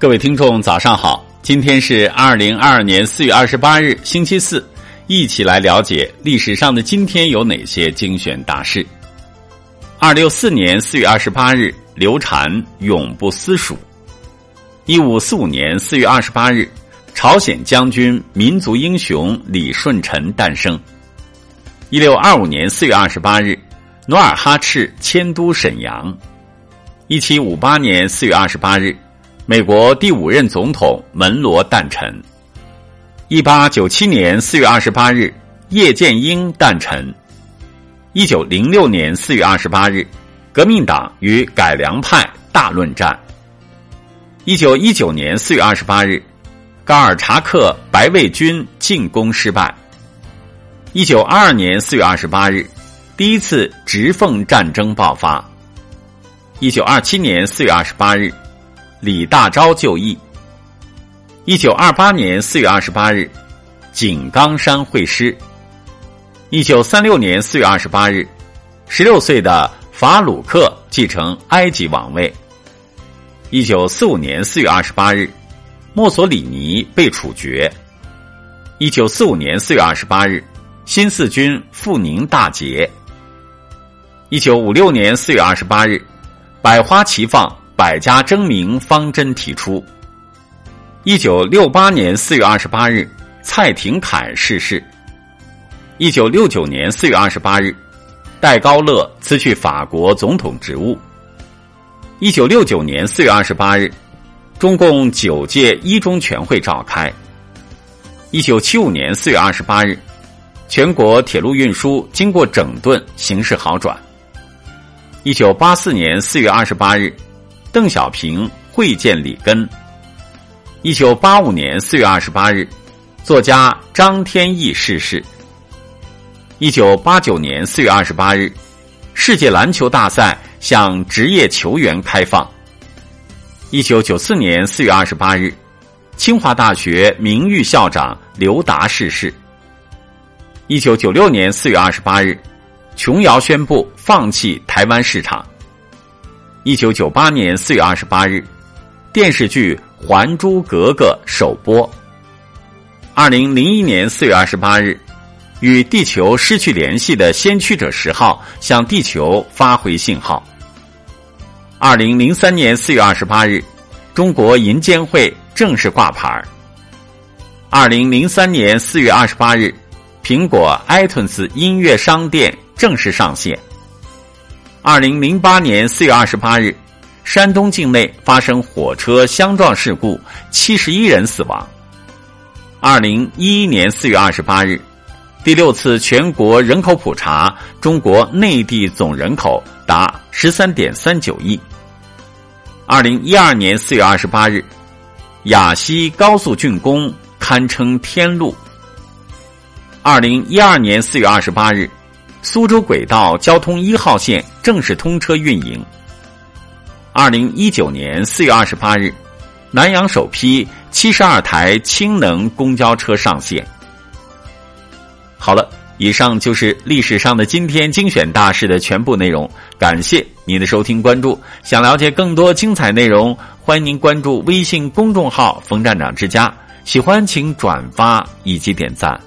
各位听众，早上好！今天是二零二二年四月二十八日，星期四，一起来了解历史上的今天有哪些精选大事。二六四年四月二十八日，刘禅永不私蜀。一五四五年四月二十八日，朝鲜将军、民族英雄李舜臣诞生。一六二五年四月二十八日，努尔哈赤迁都沈阳。一七五八年四月二十八日。美国第五任总统门罗诞辰。一八九七年四月二十八日，叶剑英诞辰。一九零六年四月二十八日，革命党与改良派大论战。一九一九年四月二十八日，高尔察克白卫军进攻失败。一九二二年四月二十八日，第一次直奉战争爆发。一九二七年四月二十八日。李大钊就义。一九二八年四月二十八日，井冈山会师。一九三六年四月二十八日，十六岁的法鲁克继承埃及王位。一九四五年四月二十八日，墨索里尼被处决。一九四五年四月二十八日，新四军赴宁大捷。一九五六年四月二十八日，百花齐放。百家争鸣方针提出。一九六八年四月二十八日，蔡廷锴逝世。一九六九年四月二十八日，戴高乐辞去法国总统职务。一九六九年四月二十八日，中共九届一中全会召开。一九七五年四月二十八日，全国铁路运输经过整顿，形势好转。一九八四年四月二十八日。邓小平会见里根。一九八五年四月二十八日，作家张天翼逝世。一九八九年四月二十八日，世界篮球大赛向职业球员开放。一九九四年四月二十八日，清华大学名誉校长刘达逝世。一九九六年四月二十八日，琼瑶宣布放弃台湾市场。一九九八年四月二十八日，电视剧《还珠格格》首播。二零零一年四月二十八日，与地球失去联系的先驱者十号向地球发回信号。二零零三年四月二十八日，中国银监会正式挂牌。二零零三年四月二十八日，苹果 iTunes 音乐商店正式上线。二零零八年四月二十八日，山东境内发生火车相撞事故，七十一人死亡。二零一一年四月二十八日，第六次全国人口普查，中国内地总人口达十三点三九亿。二零一二年四月二十八日，雅西高速竣工，堪称天路。二零一二年四月二十八日。苏州轨道交通一号线正式通车运营。二零一九年四月二十八日，南阳首批七十二台氢能公交车上线。好了，以上就是历史上的今天精选大事的全部内容。感谢您的收听关注。想了解更多精彩内容，欢迎您关注微信公众号“冯站长之家”。喜欢请转发以及点赞。